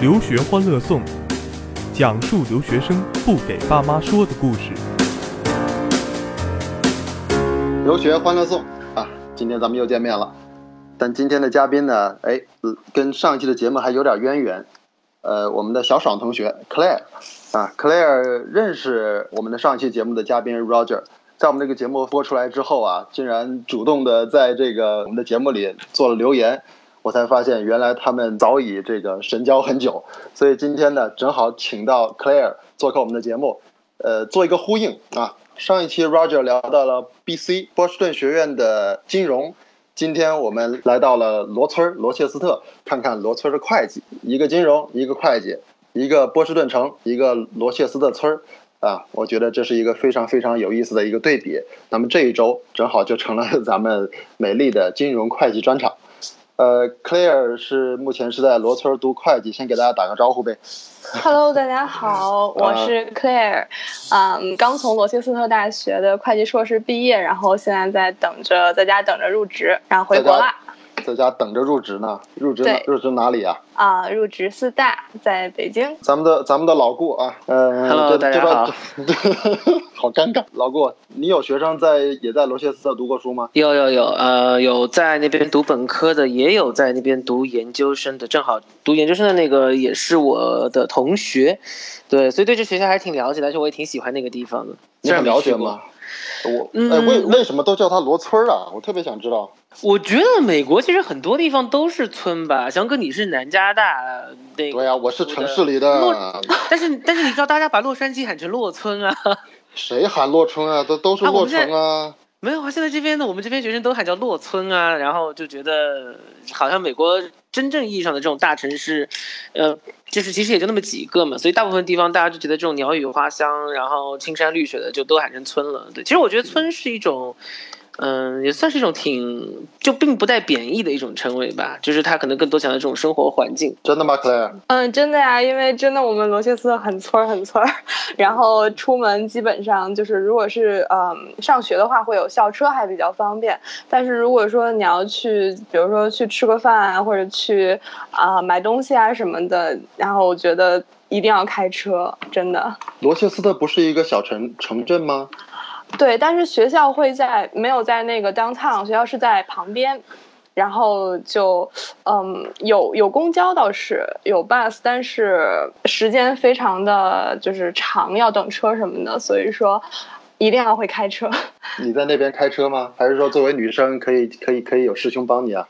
留学欢乐颂，讲述留学生不给爸妈说的故事。留学欢乐颂啊，今天咱们又见面了。但今天的嘉宾呢，哎，跟上一期的节目还有点渊源。呃，我们的小爽同学 Claire 啊，Claire 认识我们的上一期节目的嘉宾 Roger，在我们这个节目播出来之后啊，竟然主动的在这个我们的节目里做了留言。我才发现，原来他们早已这个神交很久，所以今天呢，正好请到 Claire 做客我们的节目，呃，做一个呼应啊。上一期 Roger 聊到了 BC 波士顿学院的金融，今天我们来到了罗村罗切斯特，看看罗村的会计，一个金融，一个会计，一个波士顿城，一个罗切斯特村啊，我觉得这是一个非常非常有意思的一个对比。那么这一周正好就成了咱们美丽的金融会计专场。呃，Claire 是目前是在罗村读会计，先给大家打个招呼呗。Hello，大家好，我是 Claire，嗯，刚从罗切斯特大学的会计硕士毕业，然后现在在等着，在家等着入职，然后回国了。在家等着入职呢，入职入职哪里啊？啊，入职四大，在北京。咱们的咱们的老顾啊，呃，Hello，大家好。好尴尬，老顾，你有学生在也在罗切斯特读过书吗？有有有，呃，有在那边读本科的，也有在那边读研究生的。正好读研究生的那个也是我的同学，对，所以对这学校还挺了解的，而且我也挺喜欢那个地方的。你很了解吗？我哎，为为什么都叫它罗村啊？我特别想知道。我觉得美国其实很多地方都是村吧，翔哥你是南加大那个？对呀，我是城市里的。但是但是你知道大家把洛杉矶喊成洛村啊？谁喊洛村啊？都都是洛城啊。没有啊，现在这边的，我们这边学生都喊叫洛村啊，然后就觉得好像美国真正意义上的这种大城市，呃，就是其实也就那么几个嘛，所以大部分地方大家就觉得这种鸟语花香，然后青山绿水的就都喊成村了。对，其实我觉得村是一种。嗯，也算是一种挺就并不带贬义的一种称谓吧，就是他可能更多讲的这种生活环境。真的吗，Claire？嗯，真的呀，因为真的我们罗切斯特很村儿很村儿，然后出门基本上就是如果是嗯上学的话会有校车还比较方便，但是如果说你要去，比如说去吃个饭啊，或者去啊买东西啊什么的，然后我觉得一定要开车，真的。罗切斯特不是一个小城城镇吗？对，但是学校会在没有在那个 downtown，学校是在旁边，然后就嗯有有公交倒是有 bus，但是时间非常的就是长，要等车什么的，所以说一定要会开车。你在那边开车吗？还是说作为女生可以可以可以有师兄帮你啊？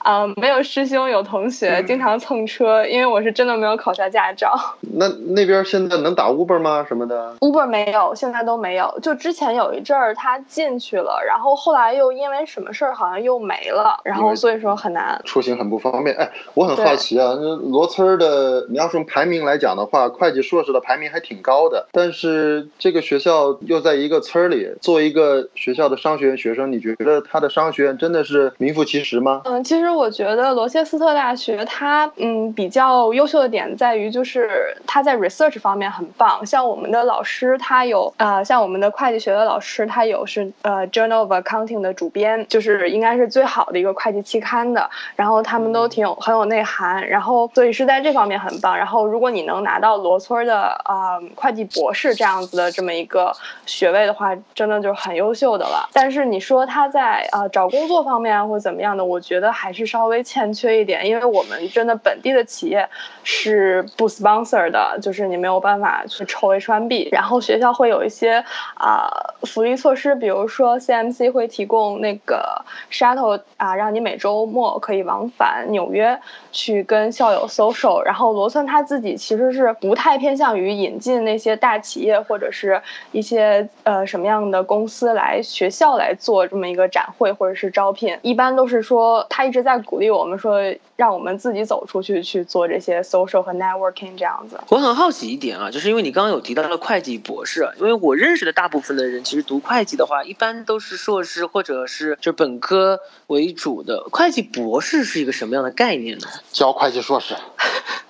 啊，没有师兄，有同学经常蹭车，因为我是真的没有考下驾照。那那边现在能打 Uber 吗？什么的？Uber 没有，现在都没有。就之前有一阵儿他进去了，然后后来又因为什么事儿好像又没了，然后所以说很难出行，很不方便。哎，我很好奇啊，那罗村的，你要从排名来讲的话，会计硕士的排名还挺高的，但是这个学校又在一个村儿里，作为一个学校的商学院学生，你觉得他的商学院真的是名副其实吗？嗯，其实。我觉得罗切斯特大学它嗯比较优秀的点在于就是它在 research 方面很棒，像我们的老师他有呃像我们的会计学的老师他有是呃 Journal of Accounting 的主编，就是应该是最好的一个会计期刊的，然后他们都挺有很有内涵，然后所以是在这方面很棒。然后如果你能拿到罗村的啊会计博士这样子的这么一个学位的话，真的就是很优秀的了。但是你说他在呃找工作方面或者怎么样的，我觉得还是。是稍微欠缺一点，因为我们真的本地的企业是不 sponsor 的，就是你没有办法去抽 H1B。然后学校会有一些啊福利措施，比如说 CMC 会提供那个 shuttle 啊，让你每周末可以往返纽约去跟校友 social。然后罗森他自己其实是不太偏向于引进那些大企业或者是一些呃什么样的公司来学校来做这么一个展会或者是招聘，一般都是说他一直在。在鼓励我们说，让我们自己走出去去做这些 social 和 networking 这样子。我很好奇一点啊，就是因为你刚刚有提到了会计博士，因为我认识的大部分的人，其实读会计的话，一般都是硕士或者是就本科为主的。会计博士是一个什么样的概念呢？教会计硕士。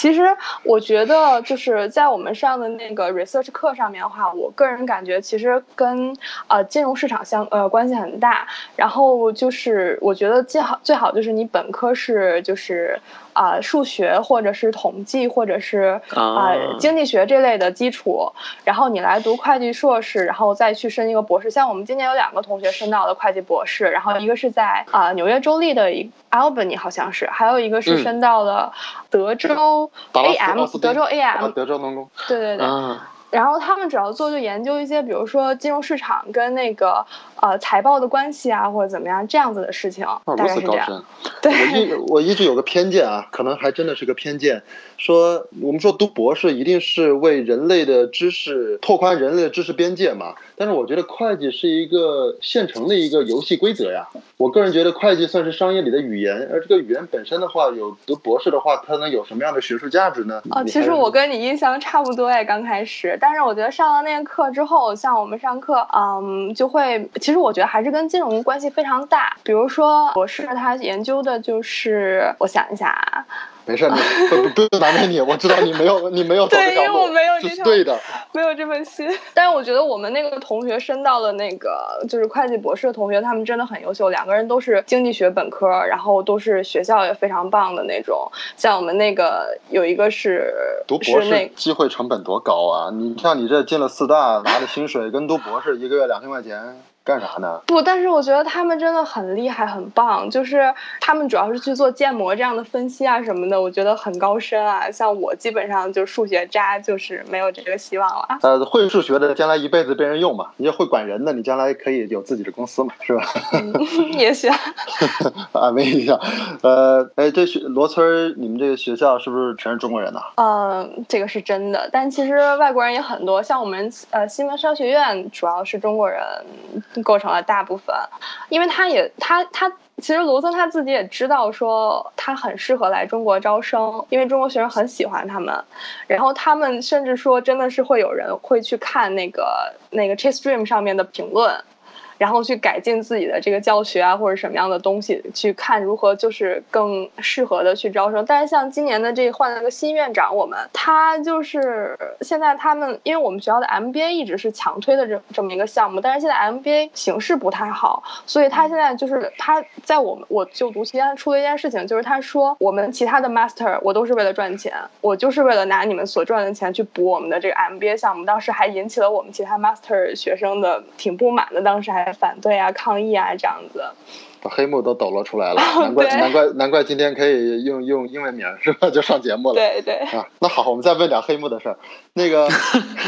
其实我觉得就是在我们上的那个 research 课上面的话，我个人感觉其实跟呃金融市场相呃关系很大。然后就是我觉得最好最好就是你本科是就是啊数学或者是统计或者是啊经济学这类的基础，然后你来读会计硕士，然后再去申一个博士。像我们今年有两个同学申到了会计博士，然后一个是在啊纽约州立的一 Albany 好像是，还有一个是申到了德州 AM 德州 AM 德州农工。对对对。然后他们主要做就研究一些，比如说金融市场跟那个呃财报的关系啊，或者怎么样这样子的事情，大概是这样。对，我一我一直有个偏见啊，可能还真的是个偏见，说我们说读博士一定是为人类的知识拓宽人类的知识边界嘛。但是我觉得会计是一个现成的一个游戏规则呀。我个人觉得会计算是商业里的语言，而这个语言本身的话，有读博士的话，它能有什么样的学术价值呢？哦，其实我跟你印象差不多哎，刚开始。但是我觉得上了那个课之后，像我们上课，嗯，就会，其实我觉得还是跟金融关系非常大。比如说博士他研究的就是，我想一下啊。没事，不不不难为你，我知道你没有你没有走这条路，这是对的，没有这份心。但是我觉得我们那个同学升到了那个就是会计博士的同学，他们真的很优秀，两个人都是经济学本科，然后都是学校也非常棒的那种。像我们那个有一个是读博士，机会成本多高啊！你像你这进了四大，拿的薪水跟读博士一个月两千块钱。干啥呢？不，但是我觉得他们真的很厉害，很棒。就是他们主要是去做建模这样的分析啊什么的，我觉得很高深啊。像我基本上就数学渣，就是没有这个希望了。呃，会数学的将来一辈子被人用嘛？你要会管人的，你将来可以有自己的公司嘛？是吧？也许。安慰一下。呃，哎，这学罗村，你们这个学校是不是全是中国人呢？嗯，这个是真的。但其实外国人也很多，像我们呃新闻商学院主要是中国人。构成了大部分，因为他也他他其实卢森他自己也知道说他很适合来中国招生，因为中国学生很喜欢他们，然后他们甚至说真的是会有人会去看那个那个 Chase Dream 上面的评论。然后去改进自己的这个教学啊，或者什么样的东西，去看如何就是更适合的去招生。但是像今年的这换了个新院长，我们他就是现在他们，因为我们学校的 MBA 一直是强推的这这么一个项目，但是现在 MBA 形势不太好，所以他现在就是他在我们我就读期间出了一件事情，就是他说我们其他的 Master 我都是为了赚钱，我就是为了拿你们所赚的钱去补我们的这个 MBA 项目，当时还引起了我们其他 Master 学生的挺不满的，当时还。反对啊，抗议啊，这样子，把黑幕都抖了出来了，难怪难怪难怪今天可以用用英文名是吧？就上节目了。对对啊，那好，我们再问点黑幕的事儿。那个，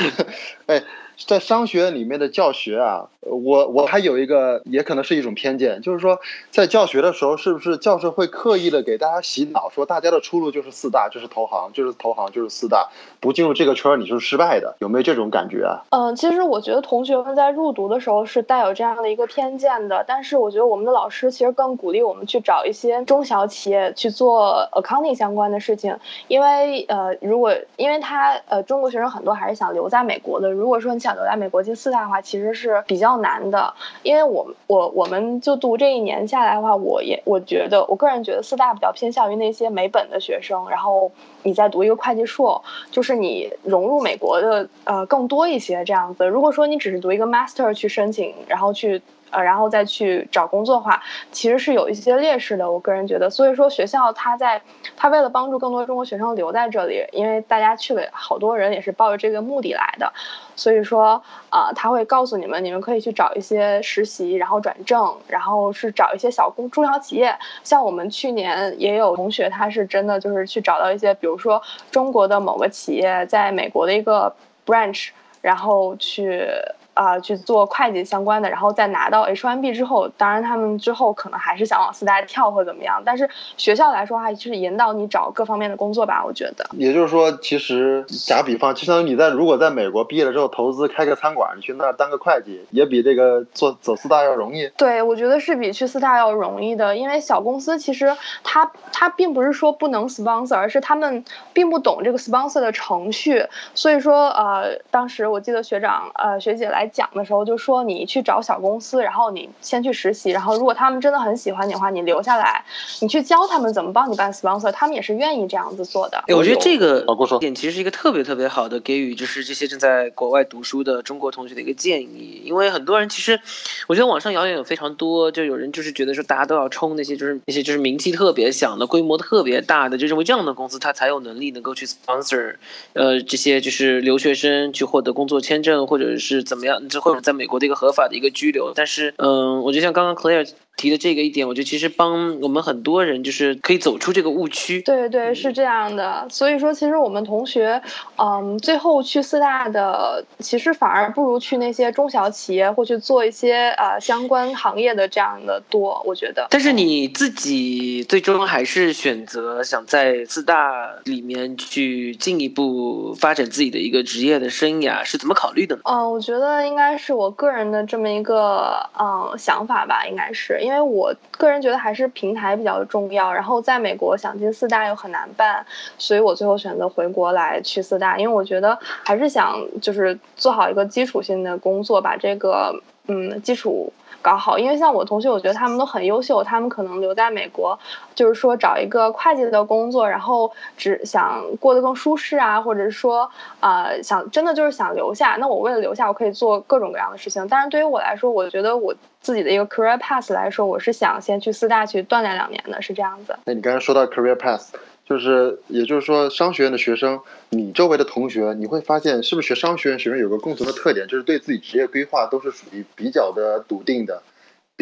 哎。在商学院里面的教学啊，我我还有一个，也可能是一种偏见，就是说，在教学的时候，是不是教授会刻意的给大家洗脑，说大家的出路就是四大，就是投行，就是投行，就是四大，不进入这个圈儿你就是失败的，有没有这种感觉啊？嗯，其实我觉得同学们在入读的时候是带有这样的一个偏见的，但是我觉得我们的老师其实更鼓励我们去找一些中小企业去做 accounting 相关的事情，因为呃，如果因为他呃，中国学生很多还是想留在美国的，如果说你想。留在美国进四大的话，其实是比较难的，因为我我我们就读这一年下来的话，我也我觉得我个人觉得四大比较偏向于那些美本的学生，然后你再读一个会计硕，就是你融入美国的呃更多一些这样子。如果说你只是读一个 master 去申请，然后去。呃，然后再去找工作的话，其实是有一些劣势的。我个人觉得，所以说学校他在他为了帮助更多中国学生留在这里，因为大家去了，好多人也是抱着这个目的来的，所以说啊，他会告诉你们，你们可以去找一些实习，然后转正，然后是找一些小工中小企业。像我们去年也有同学，他是真的就是去找到一些，比如说中国的某个企业在美国的一个 branch，然后去。啊，去做会计相关的，然后再拿到 H1B 之后，当然他们之后可能还是想往四大跳或怎么样，但是学校来说还是引导你找各方面的工作吧，我觉得。也就是说，其实打比方，就相当于你在如果在美国毕业了之后投资开个餐馆，你去那儿当个会计，也比这个做走四大要容易。对，我觉得是比去四大要容易的，因为小公司其实它它并不是说不能 sponsor，而是他们并不懂这个 sponsor 的程序，所以说呃，当时我记得学长呃学姐来。来讲的时候，就说你去找小公司，然后你先去实习，然后如果他们真的很喜欢你的话，你留下来，你去教他们怎么帮你办 sponsor，他们也是愿意这样子做的。哎，我觉得这个老郭说点其实是一个特别特别好的给予，就是这些正在国外读书的中国同学的一个建议，因为很多人其实，我觉得网上谣言有非常多，就有人就是觉得说大家都要冲那些就是那些就是名气特别响的、规模特别大的，就认为这样的公司他才有能力能够去 sponsor，呃，这些就是留学生去获得工作签证或者是怎么样，这或者在美国的一个合法的一个拘留。但是，嗯，我就像刚刚 Claire 提的这个一点，我觉得其实帮我们很多人就是可以走出这个误区。对对，是这样的。所以说，其实我们同学，嗯，最后去四大的，其实反而不如去那些中小企业或去做一些呃相关行业的这样的多。我觉得。但是你自己最终还是选择想在四大里面去进一步发展自己的一个职业的生涯，是怎么考虑的呢？嗯，我觉得应该是我个人的这么一个嗯想法吧，应该是。因为我个人觉得还是平台比较重要，然后在美国想进四大又很难办，所以我最后选择回国来去四大，因为我觉得还是想就是做好一个基础性的工作，把这个嗯基础搞好。因为像我同学，我觉得他们都很优秀，他们可能留在美国，就是说找一个会计的工作，然后只想过得更舒适啊，或者是说啊想真的就是想留下。那我为了留下，我可以做各种各样的事情。但是对于我来说，我觉得我。自己的一个 career path 来说，我是想先去四大去锻炼两年的，是这样子。那你刚才说到 career path，就是也就是说商学院的学生，你周围的同学，你会发现是不是学商学院学生有个共同的特点，就是对自己职业规划都是属于比较的笃定的。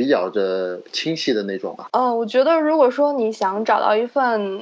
比较的清晰的那种吧。嗯，我觉得如果说你想找到一份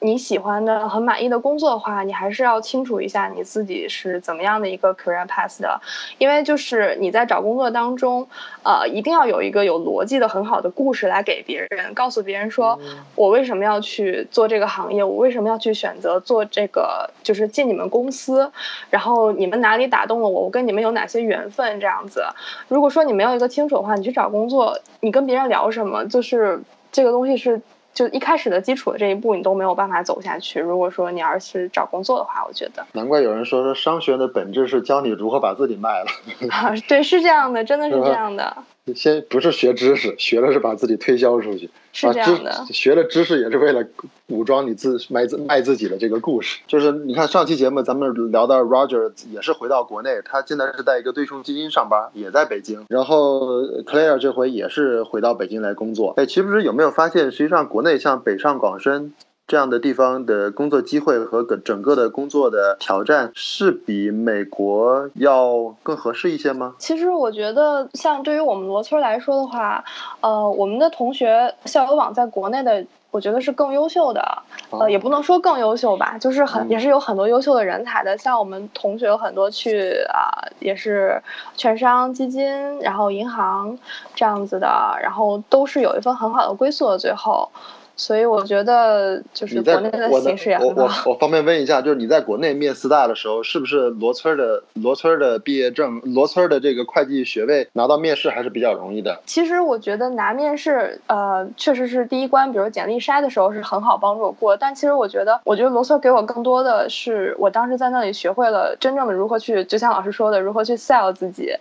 你喜欢的、很满意的工作的话，你还是要清楚一下你自己是怎么样的一个 career path 的。因为就是你在找工作当中，呃，一定要有一个有逻辑的很好的故事来给别人，告诉别人说我为什么要去做这个行业，我为什么要去选择做这个，就是进你们公司，然后你们哪里打动了我，我跟你们有哪些缘分这样子。如果说你没有一个清楚的话，你去找工作。你跟别人聊什么，就是这个东西是就一开始的基础的这一步，你都没有办法走下去。如果说你要是找工作的话，我觉得难怪有人说说商学院的本质是教你如何把自己卖了。啊，对，是这样的，真的是这样的。先不是学知识，学了是把自己推销出去。是这样的，学了知识也是为了武装你自卖自卖自己的这个故事。就是你看上期节目咱们聊到 Roger 也是回到国内，他现在是在一个对冲基金上班，也在北京。然后 Claire 这回也是回到北京来工作。哎，其实有没有发现，实际上国内像北上广深。这样的地方的工作机会和整整个的工作的挑战是比美国要更合适一些吗？其实我觉得，像对于我们罗村来说的话，呃，我们的同学校友网在国内的，我觉得是更优秀的。呃，也不能说更优秀吧，就是很也是有很多优秀的人才的。像我们同学有很多去啊，也是券商、基金，然后银行这样子的，然后都是有一份很好的归宿的。最后。所以我觉得就是国内的形势也很好。我我我方便问一下，就是你在国内面四大的时候，是不是罗村的罗村的毕业证、罗村的这个会计学位拿到面试还是比较容易的？其实我觉得拿面试，呃，确实是第一关，比如简历筛的时候是很好帮助我过。但其实我觉得，我觉得罗村给我更多的是，我当时在那里学会了真正的如何去，就像老师说的，如何去 sell 自己。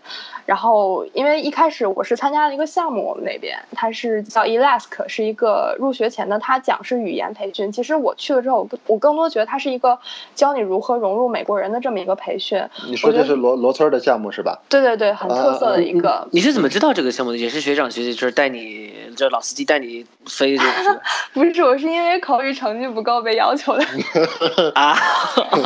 然后因为一开始我是参加了一个项目，我们那边它是叫 Elask，是一个入学前。那他讲是语言培训，其实我去了之后，我我更多觉得它是一个教你如何融入美国人的这么一个培训。你说这是罗罗村的项目是吧？对对对，很特色的一个。你是怎么知道这个项目的？也是学长学姐就是带你，这老司机带你飞是 不是，我是因为口语成绩不够被要求的。啊，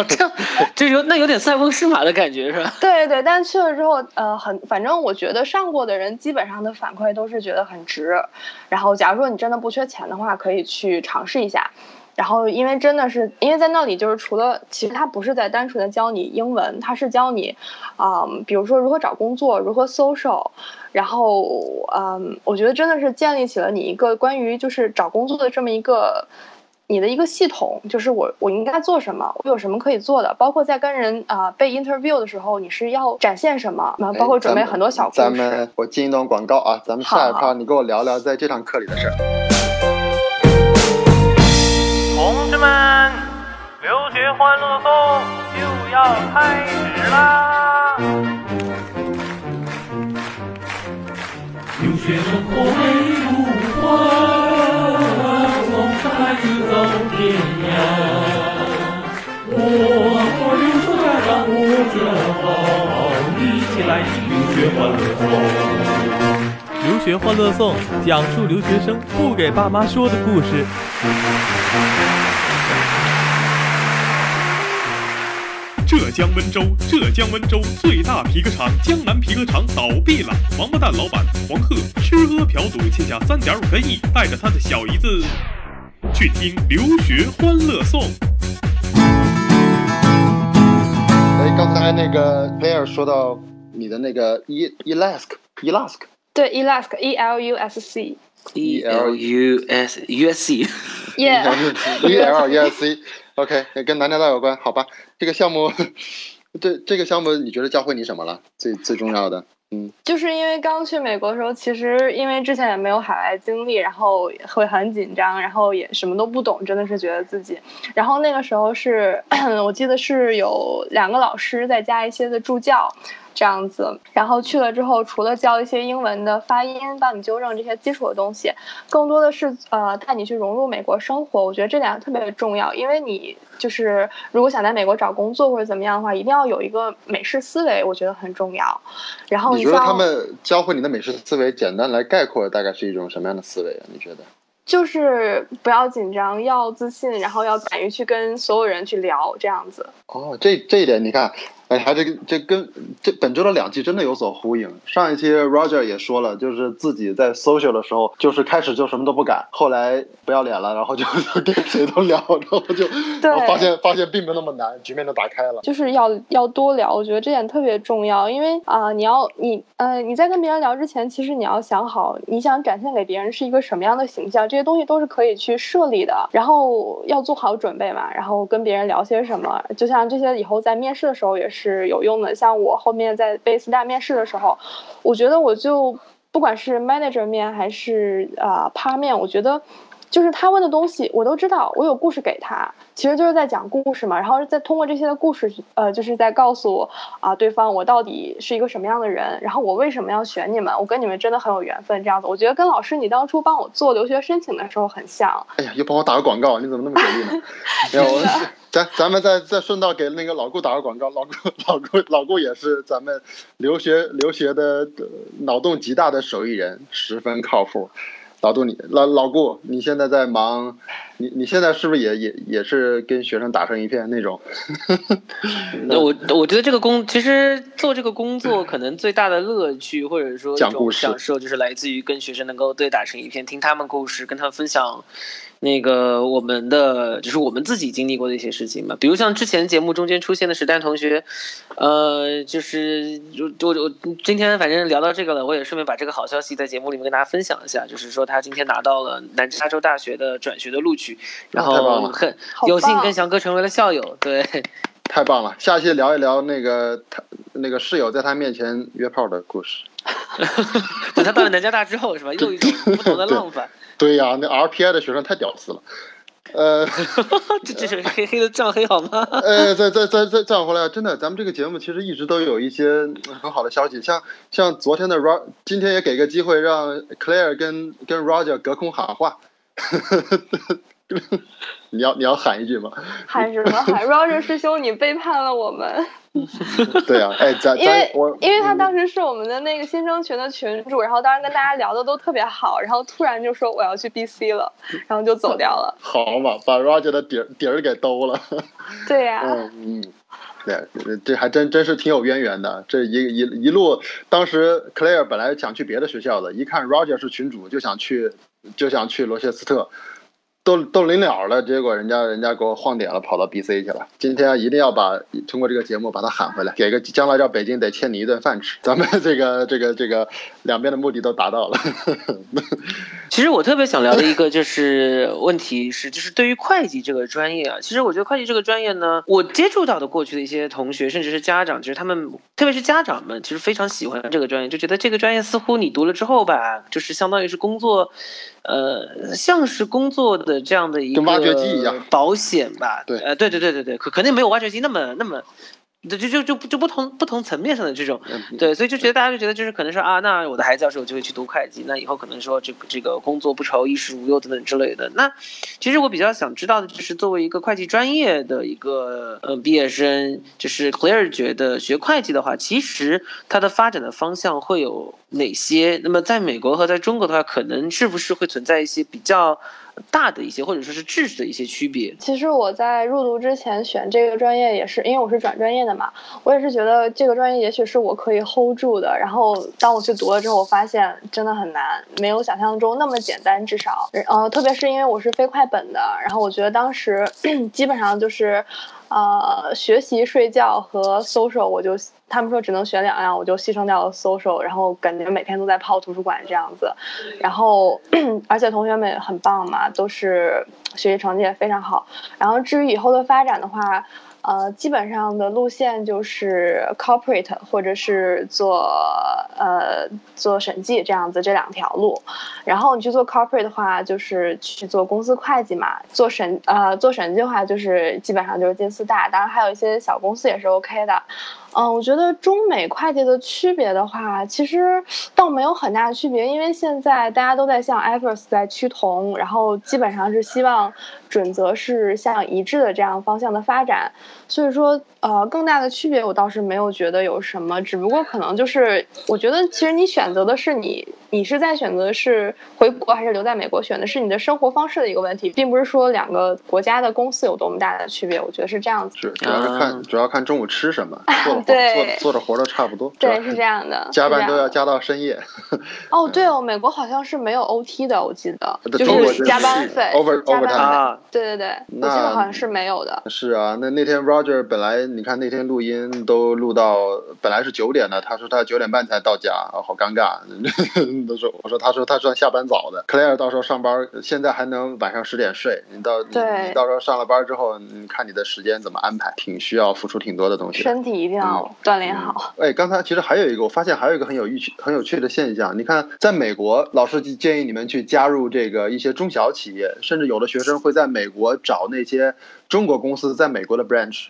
这样就有那有点塞翁失马的感觉是吧？对对，但去了之后，呃，很反正我觉得上过的人基本上的反馈都是觉得很值。然后，假如说你真的不缺钱的话，可以去尝试一下。然后，因为真的是，因为在那里就是除了，其实他不是在单纯的教你英文，他是教你，啊，比如说如何找工作，如何 social。然后，嗯，我觉得真的是建立起了你一个关于就是找工作的这么一个你的一个系统，就是我我应该做什么，我有什么可以做的，包括在跟人啊被 interview 的时候，你是要展现什么，包括准备很多小故事。咱们我进一段广告啊，咱们下一趴你跟我聊聊在这堂课里的事儿。欢乐颂就要开始啦！留学生活美如画，送孩子走天涯。我和留守家长我骄傲，一起来听留学欢乐颂。留学欢乐颂讲述留学生不给爸妈说的故事。浙江温州，浙江温州最大皮革厂江南皮革厂倒闭了。王八蛋老板黄鹤吃喝嫖赌欠下三点五个亿，带着他的小姨子去听留学欢乐颂。哎，刚才那个 Claire 说到你的那个 E Elask Elask 对，Elask E L U S C。E L U S U S C，Yeah，E L E S OK，跟南加大有关，好吧？这个项目，这这个项目你觉得教会你什么了？最最重要的，嗯，就是因为刚去美国的时候，其实因为之前也没有海外经历，然后会很紧张，然后也什么都不懂，真的是觉得自己。然后那个时候是 我记得是有两个老师再加一些的助教。这样子，然后去了之后，除了教一些英文的发音，帮你纠正这些基础的东西，更多的是呃带你去融入美国生活。我觉得这点特别重要，因为你就是如果想在美国找工作或者怎么样的话，一定要有一个美式思维，我觉得很重要。然后你觉得像他们教会你的美式思维，简单来概括，大概是一种什么样的思维啊？你觉得？就是不要紧张，要自信，然后要敢于去跟所有人去聊，这样子。哦，这这一点你看，哎，还这个这跟这本周的两期真的有所呼应。上一期 Roger 也说了，就是自己在 social 的时候，就是开始就什么都不敢，后来不要脸了，然后就 跟谁都聊，然后就然后发现发现并没有那么难，局面就打开了。就是要要多聊，我觉得这点特别重要，因为啊、呃你要你呃你在跟别人聊之前，其实你要想好你想展现给别人是一个什么样的形象，这些东西都是可以去设立的，然后要做好准备嘛，然后跟别人聊些什么，就像这些以后在面试的时候也是是有用的。像我后面在北师大面试的时候，我觉得我就不管是 manager 面还是啊、呃、趴面，我觉得。就是他问的东西我都知道，我有故事给他，其实就是在讲故事嘛。然后再通过这些的故事，呃，就是在告诉啊、对方我到底是一个什么样的人，然后我为什么要选你们，我跟你们真的很有缘分。这样子，我觉得跟老师你当初帮我做留学申请的时候很像。哎呀，又帮我打个广告，你怎么那么给力呢？没有，我咱咱们再再顺道给那个老顾打个广告，老顾老顾老顾也是咱们留学留学的呃脑洞极大的手艺人，十分靠谱。老杜你老老顾，你现在在忙，你你现在是不是也也也是跟学生打成一片那种？那我我觉得这个工其实做这个工作可能最大的乐趣或者说一种讲故事享受，就是来自于跟学生能够对打成一片，听他们故事，跟他们分享那个我们的就是我们自己经历过的一些事情嘛。比如像之前节目中间出现的史丹同学，呃，就是我我我今天反正聊到这个了，我也顺便把这个好消息在节目里面跟大家分享一下，就是说他今天拿到了南加州大学的转学的录取，然后很有幸跟翔哥成为了校友，对。太棒了！下期聊一聊那个他那个室友在他面前约炮的故事。等他到了南加大之后，是吧？又一种不同的浪漫。对 呀、那 RPI 的学生太屌丝了。呃 这这是黑黑的这样黑好吗？呃，再再再再这样回来，真的，咱们这个节目其实一直都有一些很好的消息，像像昨天的 Ro，今天也给个机会让 Claire 跟跟 Roger 隔空喊话。你要你要喊一句吗？喊什么喊？Roger 师兄，你背叛了我们。对啊、哎，咱因为咱我因为他嗯当时是我们的那个新生群的群主，然后当时跟大家聊的都特别好，然后突然就说我要去 BC 了，然后就走掉了。好嘛，把 Roger 的底儿底儿给兜了。对呀、嗯嗯，对，这还真真是挺有渊源的。这一一一路，当时 Claire 本来想去别的学校的，一看 Roger 是群主，就想去就想去罗切斯特，都都临了了，结果人家人家给我晃点了，跑到 BC 去了。今天一定要把通过这个节目把他喊回来，给个将来到北京得欠你一顿饭吃。咱们这个这个这个两边的目的都达到了。其实我特别想聊的一个就是问题是，就是对于会计这个专业啊，其实我觉得会计这个专业呢，我接触到的过去的一些同学，甚至是家长，其实他们，特别是家长们，其实非常喜欢这个专业，就觉得这个专业似乎你读了之后吧，就是相当于是工作，呃，像是工作的这样的一个跟挖掘机一样保险吧，对呃，对对对对对，可肯定没有挖掘机那么那么。就就就就就不同不同层面上的这种，嗯对，所以就觉得大家就觉得就是可能说啊，那我的孩子要是有机会去读会计，那以后可能说这个这个工作不愁，衣食无忧等等之类的。那其实我比较想知道的就是，作为一个会计专业的一个呃毕业生，就是 Claire 觉得学会计的话，其实它的发展的方向会有哪些？那么在美国和在中国的话，可能是不是会存在一些比较大的一些，或者说是质的一些区别？其实我在入读之前选这个专业也是因为我是转专业的嘛，我也是觉得这个专业也许是我可以 hold 住的。然后当我去读了之后，我发现真的很难，没有想象中那么简单。至少，呃，特别是因为我是非快本的，然后我觉得当时基本上就是，呃，学习、睡觉和 social，我就他们说只能选两样，我就牺牲掉了 social，然后感觉每天都在泡图书馆这样子。然后，而且同学们也很棒嘛，都是学习成绩也非常好。然后至于以后的发展的话，呃，基本上的路线就是 corporate 或者是做呃做审计这样子这两条路。然后你去做 corporate 的话，就是去做公司会计嘛；做审呃做审计的话，就是基本上就是进四大，当然还有一些小公司也是 OK 的。嗯，我觉得中美会计的区别的话，其实倒没有很大的区别，因为现在大家都在向 IFRS 在趋同，然后基本上是希望准则是向一致的这样方向的发展，所以说呃更大的区别我倒是没有觉得有什么，只不过可能就是我觉得其实你选择的是你你是在选择是回国还是留在美国，选的是你的生活方式的一个问题，并不是说两个国家的公司有多么大的区别，我觉得是这样子。是主要是看、啊主要看中午吃什么，做做做的活儿都差不多。对，是这样的。加班都要加到深夜。哦，对哦，美国好像是没有 OT 的，我记得，就是加班费 over- 加班 overtime 费啊对对对，我记那得好像是没有的。是啊，那那天 Roger 本来你看那天录音都录到本来是九点的，他说他九点半才到家，啊好尴尬。都说我说他说他算下班早的，Claire 到时候上班现在还能晚上十点睡，你到你对你到时候上了班之后，你看你的时间怎么安排，挺需要付出挺多的东西的。身体一定要锻炼好。哎，刚才其实还有一个，我发现还有一个很有趣、很有趣的现象。你看，在美国，老师建议你们去加入这个一些中小企业，甚至有的学生会在美国找那些中国公司在美国的 branch，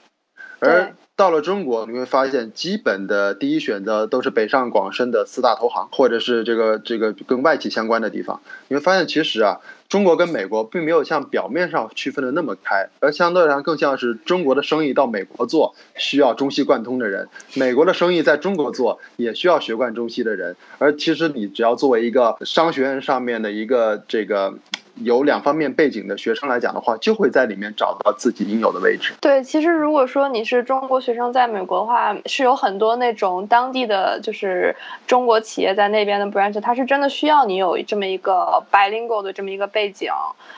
而到了中国，你会发现基本的第一选择都是北上广深的四大投行，或者是这个这个跟外企相关的地方。你会发现，其实啊，中国跟美国并没有像表面上区分的那么开，而相对来讲更像是中国的生意到美国做需要中西贯通的人，美国的生意在中国做也需要学贯中西的人。而其实你只要作为一个商学院上面的一个这个有两方面背景的学生来讲的话，就会在里面找到自己应有的位置。对，其实如果说你是中国学生在美国的话，是有很多那种当地的就是中国企业在那边的 branch，它是真的需要你有这么一个 bilingual 的这么一个背景，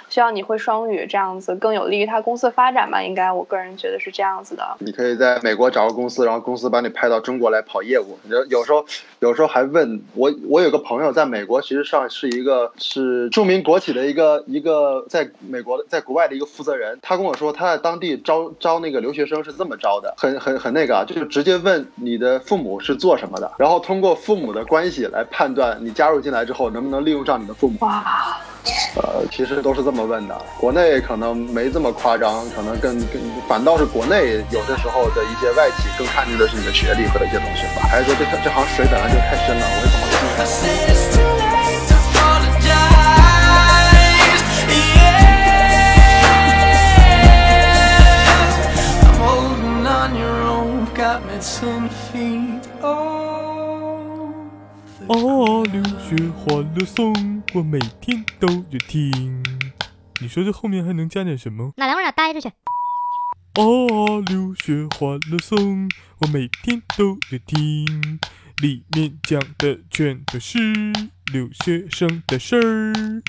需要你会双语，这样子更有利于他公司发展吧。应该我个人觉得是这样子的。你可以在美国找个公司，然后公司把你派到中国来跑业务。有有时候，有时候还问我，我有个朋友在美国，其实上是一个是著名国企的一个一个在美国的在国外的一个负责人。他跟我说，他在当地招招那个留学生是这么招的，很很很那个啊，就是直接问你的父母是做什么的，然后通过父母的关系来判断你加入进来之后能不能利用上你的父母。哇，呃，其实都是这么问的。国内可能没这么夸张，可能更更反倒是国内有的时候的一些外企更看重的是你的学历和一些东西吧。还是说这这行水本来就太深了，我也不好说。啊，留学欢乐颂，我每天都有听。你说这后面还能加点什么？哪两位俩待着去？啊，留学欢乐颂，我每天都有听。里面讲的全都是留学生的事儿。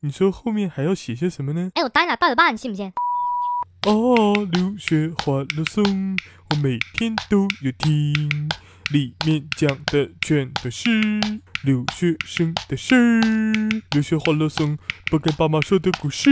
你说后面还要写些什么呢？哎，我待俩八九八，你信不信？哦，留学欢乐颂，我每天都有听，里面讲的全都是留学生的事儿。留学欢乐颂，不跟爸妈说的故事。